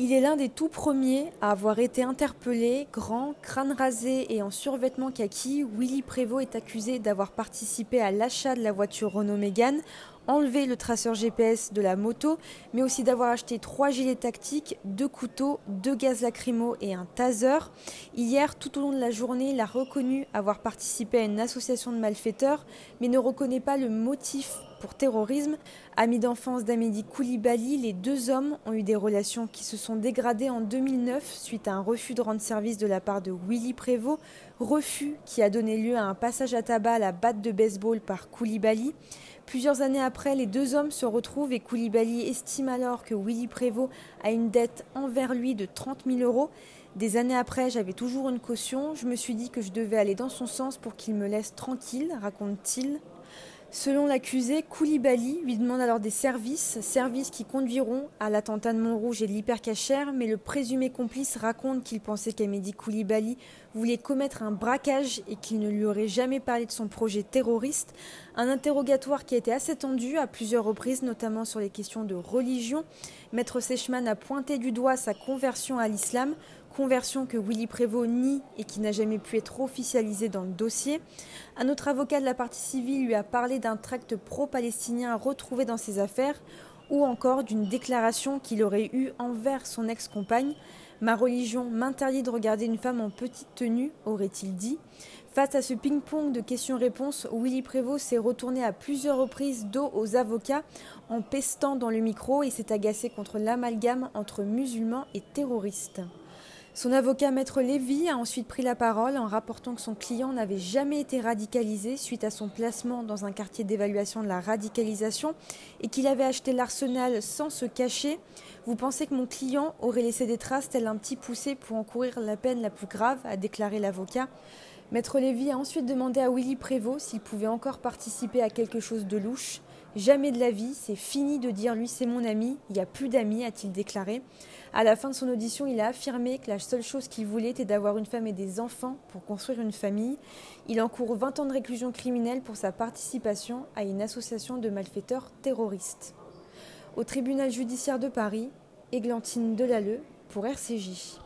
Il est l'un des tout premiers à avoir été interpellé, grand, crâne rasé et en survêtement kaki. Willy Prévost est accusé d'avoir participé à l'achat de la voiture Renault Mégane, enlevé le traceur GPS de la moto, mais aussi d'avoir acheté trois gilets tactiques, deux couteaux, deux gaz lacrymaux et un taser. Hier, tout au long de la journée, il a reconnu avoir participé à une association de malfaiteurs, mais ne reconnaît pas le motif pour terrorisme. Ami d'enfance d'Amédi Koulibaly, les deux hommes ont eu des relations qui se sont dégradées en 2009 suite à un refus de rendre service de la part de Willy Prévost, refus qui a donné lieu à un passage à tabac à la batte de baseball par Koulibaly. Plusieurs années après, les deux hommes se retrouvent et Koulibaly estime alors que Willy Prévost a une dette envers lui de 30 000 euros. Des années après, j'avais toujours une caution. Je me suis dit que je devais aller dans son sens pour qu'il me laisse tranquille, raconte-t-il. Selon l'accusé, Koulibaly lui demande alors des services, services qui conduiront à l'attentat de Montrouge et de l'hypercachère, mais le présumé complice raconte qu'il pensait qu'Amédi Koulibaly voulait commettre un braquage et qu'il ne lui aurait jamais parlé de son projet terroriste. Un interrogatoire qui a été assez tendu à plusieurs reprises, notamment sur les questions de religion. Maître Sechman a pointé du doigt sa conversion à l'islam, conversion que Willy Prévost nie et qui n'a jamais pu être officialisée dans le dossier. Un autre avocat de la partie civile lui a parlé d'un tract pro-palestinien retrouvé dans ses affaires ou encore d'une déclaration qu'il aurait eue envers son ex-compagne. Ma religion m'interdit de regarder une femme en petite tenue, aurait-il dit. Face à ce ping-pong de questions-réponses, Willy Prévost s'est retourné à plusieurs reprises dos aux avocats en pestant dans le micro et s'est agacé contre l'amalgame entre musulmans et terroristes. Son avocat Maître Lévy a ensuite pris la parole en rapportant que son client n'avait jamais été radicalisé suite à son placement dans un quartier d'évaluation de la radicalisation et qu'il avait acheté l'arsenal sans se cacher. Vous pensez que mon client aurait laissé des traces tel un petit poussé pour encourir la peine la plus grave, a déclaré l'avocat. Maître Lévy a ensuite demandé à Willy Prévost s'il pouvait encore participer à quelque chose de louche. Jamais de la vie, c'est fini de dire lui c'est mon ami, il n'y a plus d'amis, a-t-il déclaré. À la fin de son audition, il a affirmé que la seule chose qu'il voulait était d'avoir une femme et des enfants pour construire une famille. Il encourt 20 ans de réclusion criminelle pour sa participation à une association de malfaiteurs terroristes. Au tribunal judiciaire de Paris, Églantine Delalleux pour RCJ.